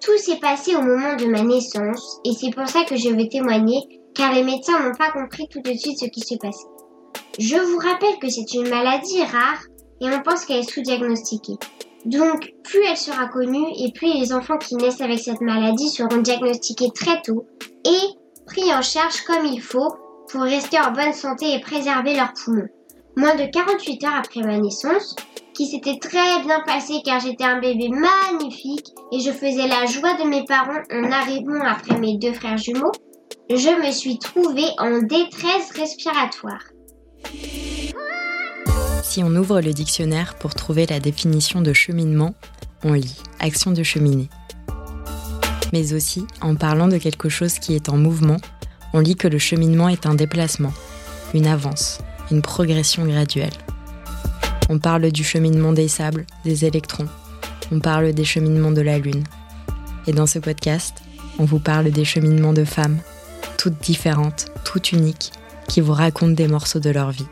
Tout s'est passé au moment de ma naissance et c'est pour ça que je vais témoigner car les médecins n'ont pas compris tout de suite ce qui s'est passé. Je vous rappelle que c'est une maladie rare et on pense qu'elle est sous-diagnostiquée. Donc, plus elle sera connue et plus les enfants qui naissent avec cette maladie seront diagnostiqués très tôt et pris en charge comme il faut pour rester en bonne santé et préserver leurs poumons. Moins de 48 heures après ma naissance, qui s'était très bien passé car j'étais un bébé magnifique et je faisais la joie de mes parents en arrivant après mes deux frères jumeaux, je me suis trouvée en détresse respiratoire. Si on ouvre le dictionnaire pour trouver la définition de cheminement, on lit action de cheminée. Mais aussi, en parlant de quelque chose qui est en mouvement, on lit que le cheminement est un déplacement, une avance, une progression graduelle. On parle du cheminement des sables, des électrons. On parle des cheminements de la Lune. Et dans ce podcast, on vous parle des cheminements de femmes, toutes différentes, toutes uniques, qui vous racontent des morceaux de leur vie.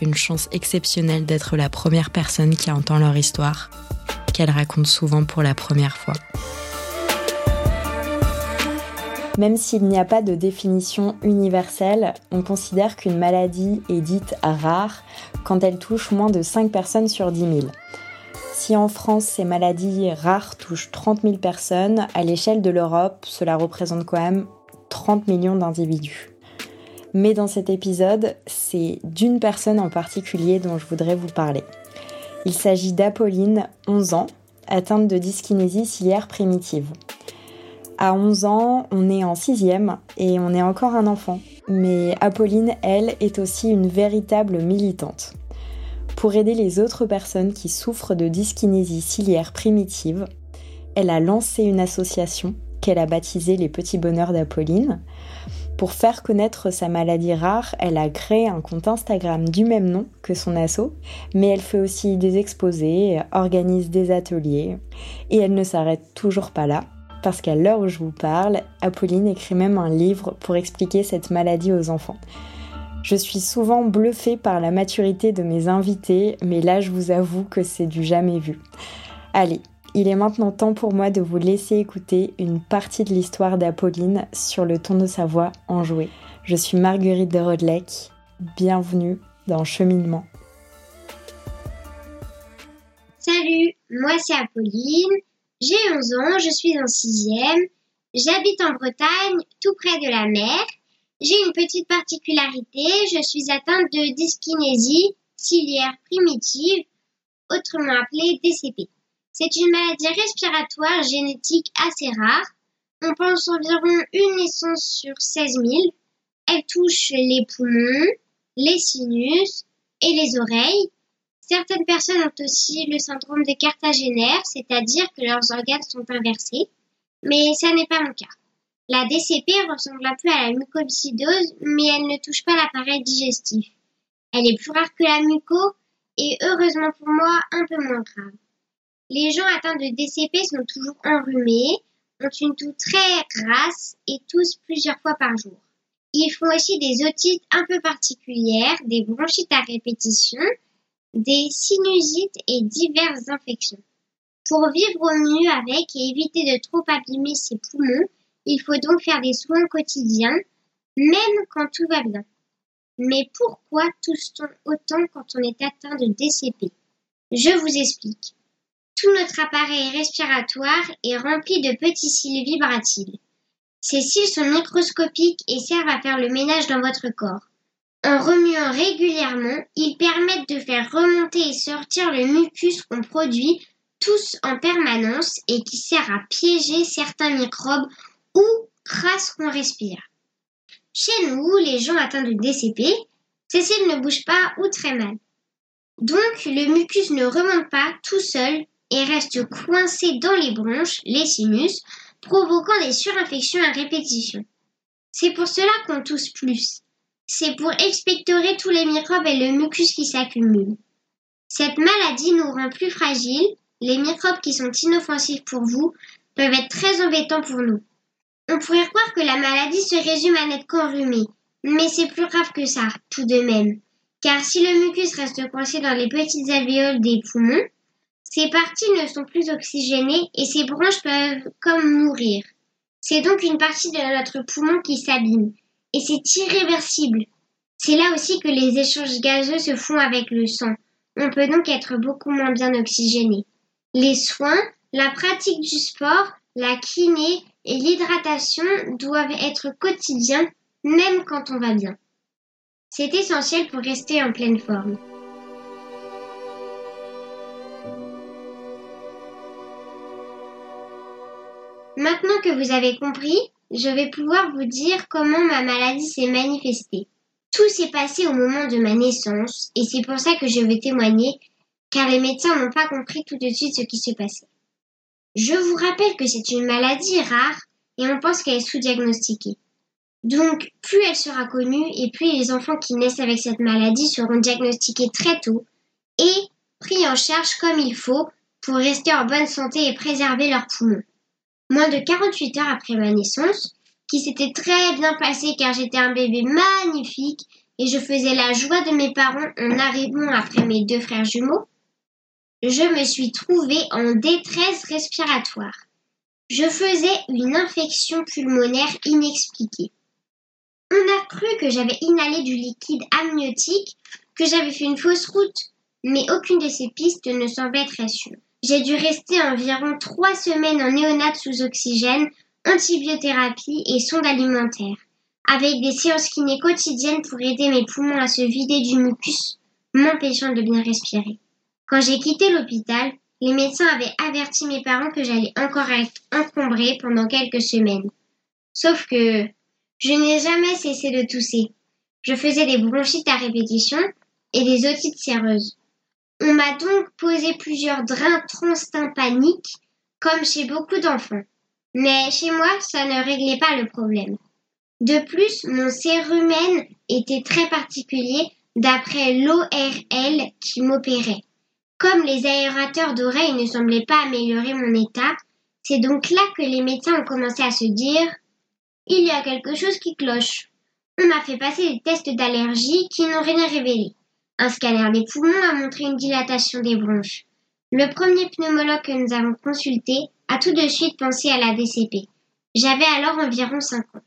Une chance exceptionnelle d'être la première personne qui entend leur histoire, qu'elles racontent souvent pour la première fois. Même s'il n'y a pas de définition universelle, on considère qu'une maladie est dite rare quand elle touche moins de 5 personnes sur 10 000. Si en France ces maladies rares touchent 30 000 personnes, à l'échelle de l'Europe, cela représente quand même 30 millions d'individus. Mais dans cet épisode, c'est d'une personne en particulier dont je voudrais vous parler. Il s'agit d'Apolline, 11 ans, atteinte de dyskinésie ciliaire primitive. À 11 ans, on est en sixième et on est encore un enfant. Mais Apolline, elle, est aussi une véritable militante. Pour aider les autres personnes qui souffrent de dyskinésie ciliaire primitive, elle a lancé une association qu'elle a baptisée Les Petits Bonheurs d'Apolline. Pour faire connaître sa maladie rare, elle a créé un compte Instagram du même nom que son asso, mais elle fait aussi des exposés, organise des ateliers, et elle ne s'arrête toujours pas là parce qu'à l'heure où je vous parle, Apolline écrit même un livre pour expliquer cette maladie aux enfants. Je suis souvent bluffée par la maturité de mes invités, mais là je vous avoue que c'est du jamais vu. Allez, il est maintenant temps pour moi de vous laisser écouter une partie de l'histoire d'Apolline sur le ton de sa voix enjouée. Je suis Marguerite de Rodelec, bienvenue dans Cheminement. Salut, moi c'est Apolline, j'ai 11 ans, je suis en sixième, j'habite en Bretagne, tout près de la mer. J'ai une petite particularité, je suis atteinte de dyskinésie ciliaire primitive, autrement appelée DCP. C'est une maladie respiratoire génétique assez rare. On pense environ une naissance sur 16 000. Elle touche les poumons, les sinus et les oreilles. Certaines personnes ont aussi le syndrome des cartagénaires, c'est-à-dire que leurs organes sont inversés, mais ça n'est pas mon cas. La DCP ressemble un peu à la mucoviscidose, mais elle ne touche pas l'appareil digestif. Elle est plus rare que la muco et heureusement pour moi un peu moins grave. Les gens atteints de DCP sont toujours enrhumés, ont une toux très grasse et toussent plusieurs fois par jour. Ils font aussi des otites un peu particulières, des bronchites à répétition, des sinusites et diverses infections. Pour vivre au mieux avec et éviter de trop abîmer ses poumons, il faut donc faire des soins quotidiens, même quand tout va bien. Mais pourquoi tousse-t-on autant quand on est atteint de DCP Je vous explique. Tout notre appareil respiratoire est rempli de petits cils vibratiles. Ces cils sont microscopiques et servent à faire le ménage dans votre corps. En remuant régulièrement, ils permettent de faire remonter et sortir le mucus qu'on produit tous en permanence et qui sert à piéger certains microbes ou grâce qu'on respire. Chez nous, les gens atteints de DCP, ces cils ne bougent pas ou très mal. Donc, le mucus ne remonte pas tout seul et reste coincé dans les bronches, les sinus, provoquant des surinfections à répétition. C'est pour cela qu'on tousse plus. C'est pour expectorer tous les microbes et le mucus qui s'accumulent. Cette maladie nous rend plus fragiles. Les microbes qui sont inoffensifs pour vous peuvent être très embêtants pour nous. On pourrait croire que la maladie se résume à n'être qu'enrhumé, mais c'est plus grave que ça, tout de même. car si le mucus reste coincé dans les petites alvéoles des poumons, ces parties ne sont plus oxygénées et ces branches peuvent comme mourir. C'est donc une partie de notre poumon qui s'abîme, et c'est irréversible. C'est là aussi que les échanges gazeux se font avec le sang. On peut donc être beaucoup moins bien oxygéné. Les soins, la pratique du sport, la kiné et l'hydratation doivent être quotidiens même quand on va bien. C'est essentiel pour rester en pleine forme. Maintenant que vous avez compris, je vais pouvoir vous dire comment ma maladie s'est manifestée. Tout s'est passé au moment de ma naissance et c'est pour ça que je veux témoigner car les médecins n'ont pas compris tout de suite ce qui se passait. Je vous rappelle que c'est une maladie rare et on pense qu'elle est sous-diagnostiquée. Donc, plus elle sera connue et plus les enfants qui naissent avec cette maladie seront diagnostiqués très tôt et pris en charge comme il faut pour rester en bonne santé et préserver leurs poumons. Moins de 48 heures après ma naissance, qui s'était très bien passée car j'étais un bébé magnifique et je faisais la joie de mes parents en arrivant après mes deux frères jumeaux, je me suis trouvée en détresse respiratoire. Je faisais une infection pulmonaire inexpliquée. On a cru que j'avais inhalé du liquide amniotique, que j'avais fait une fausse route, mais aucune de ces pistes ne semblait très sûre. J'ai dû rester environ trois semaines en néonate sous oxygène, antibiothérapie et sonde alimentaire, avec des séances kiné quotidiennes pour aider mes poumons à se vider du mucus, m'empêchant de bien respirer. Quand j'ai quitté l'hôpital, les médecins avaient averti mes parents que j'allais encore être encombrée pendant quelques semaines. Sauf que je n'ai jamais cessé de tousser. Je faisais des bronchites à répétition et des otites séreuses. On m'a donc posé plusieurs drains transtympaniques, comme chez beaucoup d'enfants. Mais chez moi, ça ne réglait pas le problème. De plus, mon cérumen était très particulier d'après l'ORL qui m'opérait. Comme les aérateurs d'oreilles ne semblaient pas améliorer mon état, c'est donc là que les médecins ont commencé à se dire il y a quelque chose qui cloche. On m'a fait passer des tests d'allergie qui n'ont rien révélé. Un scanner des poumons a montré une dilatation des bronches. Le premier pneumologue que nous avons consulté a tout de suite pensé à la DCP. J'avais alors environ 5 ans.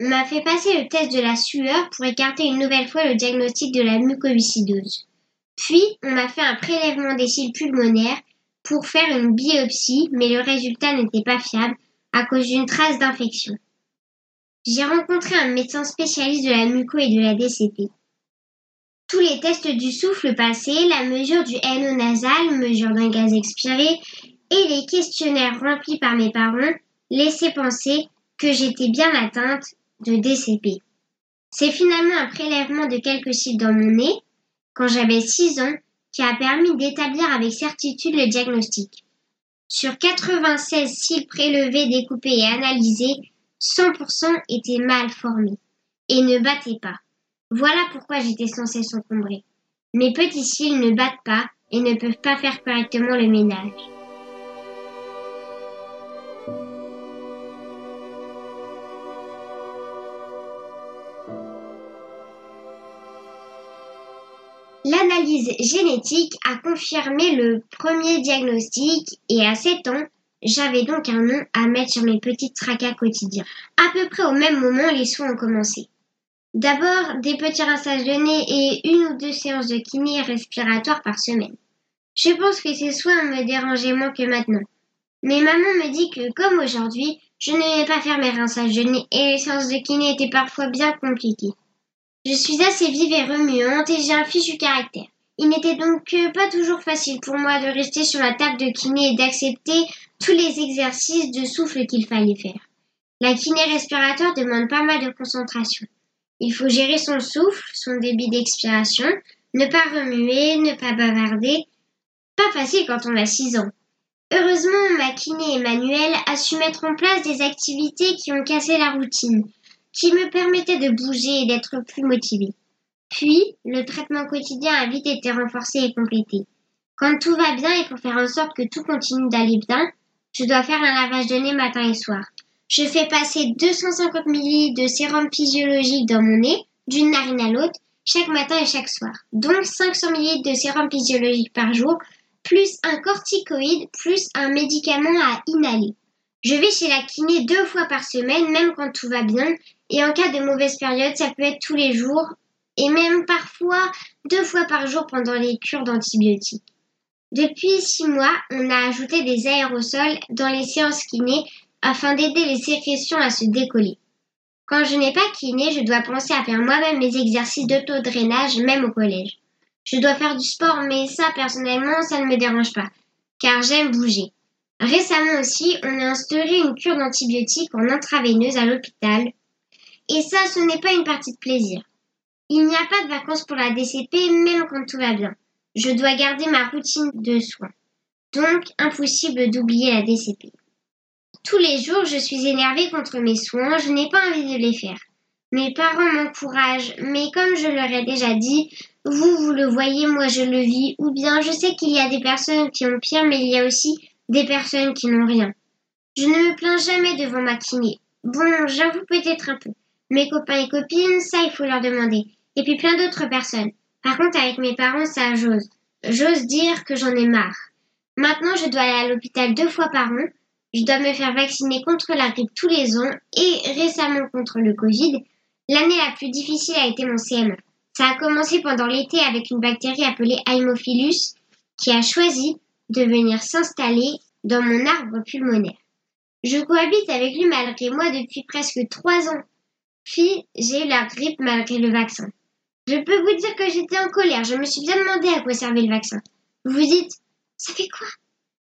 On m'a fait passer le test de la sueur pour écarter une nouvelle fois le diagnostic de la mucoviscidose. Puis, on m'a fait un prélèvement des cils pulmonaires pour faire une biopsie, mais le résultat n'était pas fiable à cause d'une trace d'infection. J'ai rencontré un médecin spécialiste de la muco et de la DCP. Tous les tests du souffle passés, la mesure du NO nasal, mesure d'un gaz expiré, et les questionnaires remplis par mes parents laissaient penser que j'étais bien atteinte de DCP. C'est finalement un prélèvement de quelques cils dans mon nez, quand j'avais 6 ans, qui a permis d'établir avec certitude le diagnostic. Sur 96 cils prélevés, découpés et analysés, 100% étaient mal formés et ne battaient pas. Voilà pourquoi j'étais censée s'encombrer. Mes petits cils ne battent pas et ne peuvent pas faire correctement le ménage. L'analyse génétique a confirmé le premier diagnostic et à 7 ans, j'avais donc un nom à mettre sur mes petits tracas quotidiens. À peu près au même moment, les soins ont commencé. D'abord, des petits rinçages de nez et une ou deux séances de kiné respiratoire par semaine. Je pense que ces soins me dérangeaient moins que maintenant. Mais maman me dit que, comme aujourd'hui, je ne vais pas faire mes rinçages de nez et les séances de kiné étaient parfois bien compliquées. Je suis assez vive et remuante et j'ai un fichu caractère. Il n'était donc pas toujours facile pour moi de rester sur la table de kiné et d'accepter tous les exercices de souffle qu'il fallait faire. La kiné respiratoire demande pas mal de concentration. Il faut gérer son souffle, son débit d'expiration, ne pas remuer, ne pas bavarder. Pas facile quand on a 6 ans. Heureusement, ma kiné Emmanuel a su mettre en place des activités qui ont cassé la routine, qui me permettaient de bouger et d'être plus motivée. Puis, le traitement quotidien a vite été renforcé et complété. Quand tout va bien et pour faire en sorte que tout continue d'aller bien, je dois faire un lavage de nez matin et soir. Je fais passer 250 ml de sérum physiologique dans mon nez, d'une narine à l'autre. chaque matin et chaque soir, dont 500 ml de sérum physiologique par jour, plus un corticoïde, plus un médicament à inhaler. Je vais chez la kiné deux fois par semaine, même quand tout va bien, et en cas de mauvaise période, ça peut être tous les jours, et même parfois deux fois par jour pendant les cures d'antibiotiques. Depuis six mois, on a ajouté des aérosols dans les séances kiné afin d'aider les sécrétions à se décoller. Quand je n'ai pas kiné, je dois penser à faire moi-même mes exercices d'auto-drainage, même au collège. Je dois faire du sport, mais ça, personnellement, ça ne me dérange pas, car j'aime bouger. Récemment aussi, on a instauré une cure d'antibiotiques en intraveineuse à l'hôpital. Et ça, ce n'est pas une partie de plaisir. Il n'y a pas de vacances pour la DCP, même quand tout va bien. Je dois garder ma routine de soins. Donc, impossible d'oublier la DCP. Tous les jours, je suis énervée contre mes soins, je n'ai pas envie de les faire. Mes parents m'encouragent, mais comme je leur ai déjà dit, vous, vous le voyez, moi je le vis, ou bien je sais qu'il y a des personnes qui ont pire, mais il y a aussi des personnes qui n'ont rien. Je ne me plains jamais devant ma kiné. Bon, j'avoue peut-être un peu. Mes copains et copines, ça il faut leur demander. Et puis plein d'autres personnes. Par contre, avec mes parents, ça j'ose. J'ose dire que j'en ai marre. Maintenant, je dois aller à l'hôpital deux fois par an, je dois me faire vacciner contre la grippe tous les ans et récemment contre le Covid. L'année la plus difficile a été mon CM. Ça a commencé pendant l'été avec une bactérie appelée Haemophilus qui a choisi de venir s'installer dans mon arbre pulmonaire. Je cohabite avec lui malgré moi depuis presque trois ans. Puis j'ai la grippe malgré le vaccin. Je peux vous dire que j'étais en colère. Je me suis bien demandé à quoi servait le vaccin. Vous vous dites, ça fait quoi?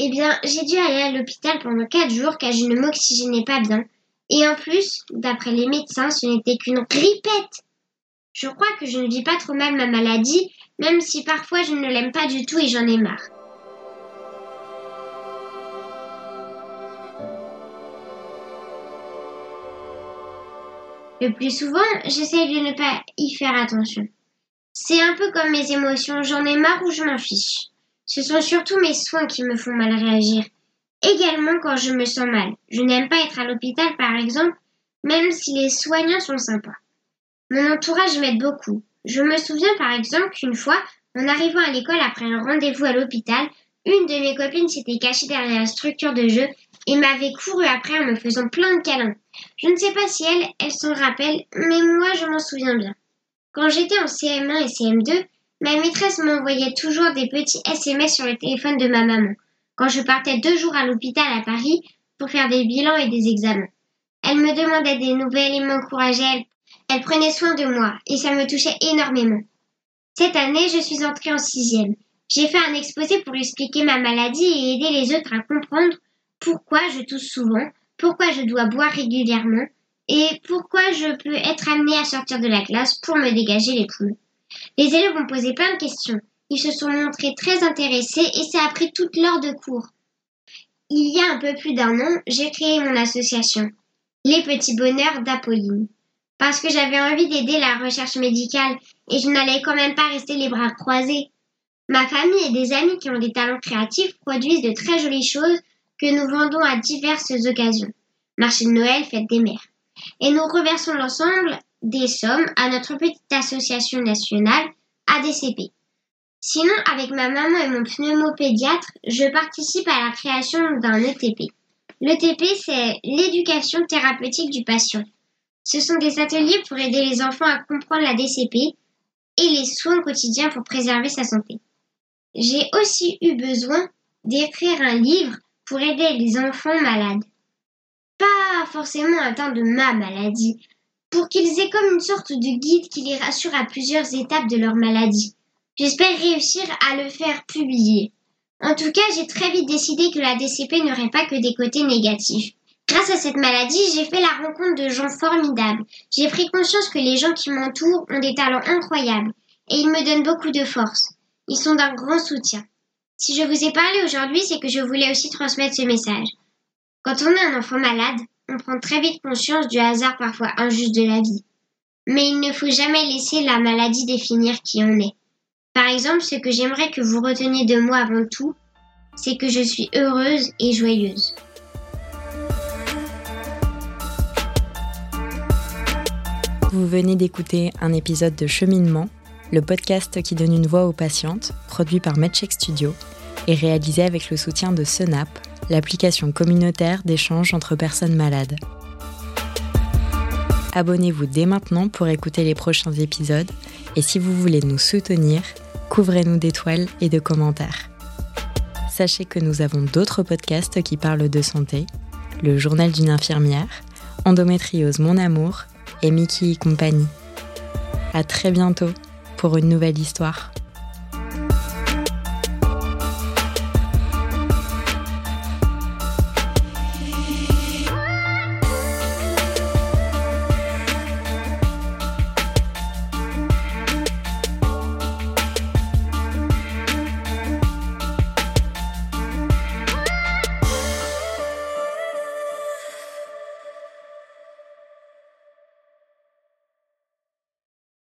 Eh bien, j'ai dû aller à l'hôpital pendant quatre jours car je ne m'oxygénais pas bien. Et en plus, d'après les médecins, ce n'était qu'une grippette. Je crois que je ne vis pas trop mal ma maladie, même si parfois je ne l'aime pas du tout et j'en ai marre. Le plus souvent, j'essaye de ne pas y faire attention. C'est un peu comme mes émotions, j'en ai marre ou je m'en fiche. Ce sont surtout mes soins qui me font mal réagir. Également quand je me sens mal. Je n'aime pas être à l'hôpital par exemple, même si les soignants sont sympas. Mon entourage m'aide beaucoup. Je me souviens par exemple qu'une fois, en arrivant à l'école après un rendez-vous à l'hôpital, une de mes copines s'était cachée derrière la structure de jeu et m'avait couru après en me faisant plein de câlins. Je ne sais pas si elle, elle s'en rappelle, mais moi je m'en souviens bien. Quand j'étais en CM1 et CM2, Ma maîtresse m'envoyait toujours des petits SMS sur le téléphone de ma maman, quand je partais deux jours à l'hôpital à Paris pour faire des bilans et des examens. Elle me demandait des nouvelles et m'encourageait. Elle prenait soin de moi et ça me touchait énormément. Cette année, je suis entrée en sixième. J'ai fait un exposé pour expliquer ma maladie et aider les autres à comprendre pourquoi je tousse souvent, pourquoi je dois boire régulièrement et pourquoi je peux être amenée à sortir de la classe pour me dégager les poules. Les élèves ont posé plein de questions. Ils se sont montrés très intéressés et ça a pris toute l'heure de cours. Il y a un peu plus d'un an, j'ai créé mon association, Les Petits Bonheurs d'Apolline, parce que j'avais envie d'aider la recherche médicale et je n'allais quand même pas rester les bras croisés. Ma famille et des amis qui ont des talents créatifs produisent de très jolies choses que nous vendons à diverses occasions. Marché de Noël, fête des mères. Et nous reversons l'ensemble des sommes à notre petite association nationale ADCP. Sinon, avec ma maman et mon pneumopédiatre, je participe à la création d'un ETP. L'ETP, c'est l'éducation thérapeutique du patient. Ce sont des ateliers pour aider les enfants à comprendre la DCP et les soins quotidiens pour préserver sa santé. J'ai aussi eu besoin d'écrire un livre pour aider les enfants malades. Pas forcément atteints de ma maladie, pour qu'ils aient comme une sorte de guide qui les rassure à plusieurs étapes de leur maladie. J'espère réussir à le faire publier. En tout cas, j'ai très vite décidé que la DCP n'aurait pas que des côtés négatifs. Grâce à cette maladie, j'ai fait la rencontre de gens formidables. J'ai pris conscience que les gens qui m'entourent ont des talents incroyables et ils me donnent beaucoup de force. Ils sont d'un grand soutien. Si je vous ai parlé aujourd'hui, c'est que je voulais aussi transmettre ce message. Quand on a un enfant malade, on prend très vite conscience du hasard parfois injuste de la vie. Mais il ne faut jamais laisser la maladie définir qui on est. Par exemple, ce que j'aimerais que vous reteniez de moi avant tout, c'est que je suis heureuse et joyeuse. Vous venez d'écouter un épisode de Cheminement le podcast qui donne une voix aux patientes, produit par MedCheck Studio et réalisé avec le soutien de Senap, l'application communautaire d'échange entre personnes malades. Abonnez-vous dès maintenant pour écouter les prochains épisodes et si vous voulez nous soutenir, couvrez-nous d'étoiles et de commentaires. Sachez que nous avons d'autres podcasts qui parlent de santé, le journal d'une infirmière, Endométriose Mon Amour et Mickey et compagnie. À très bientôt pour une nouvelle histoire.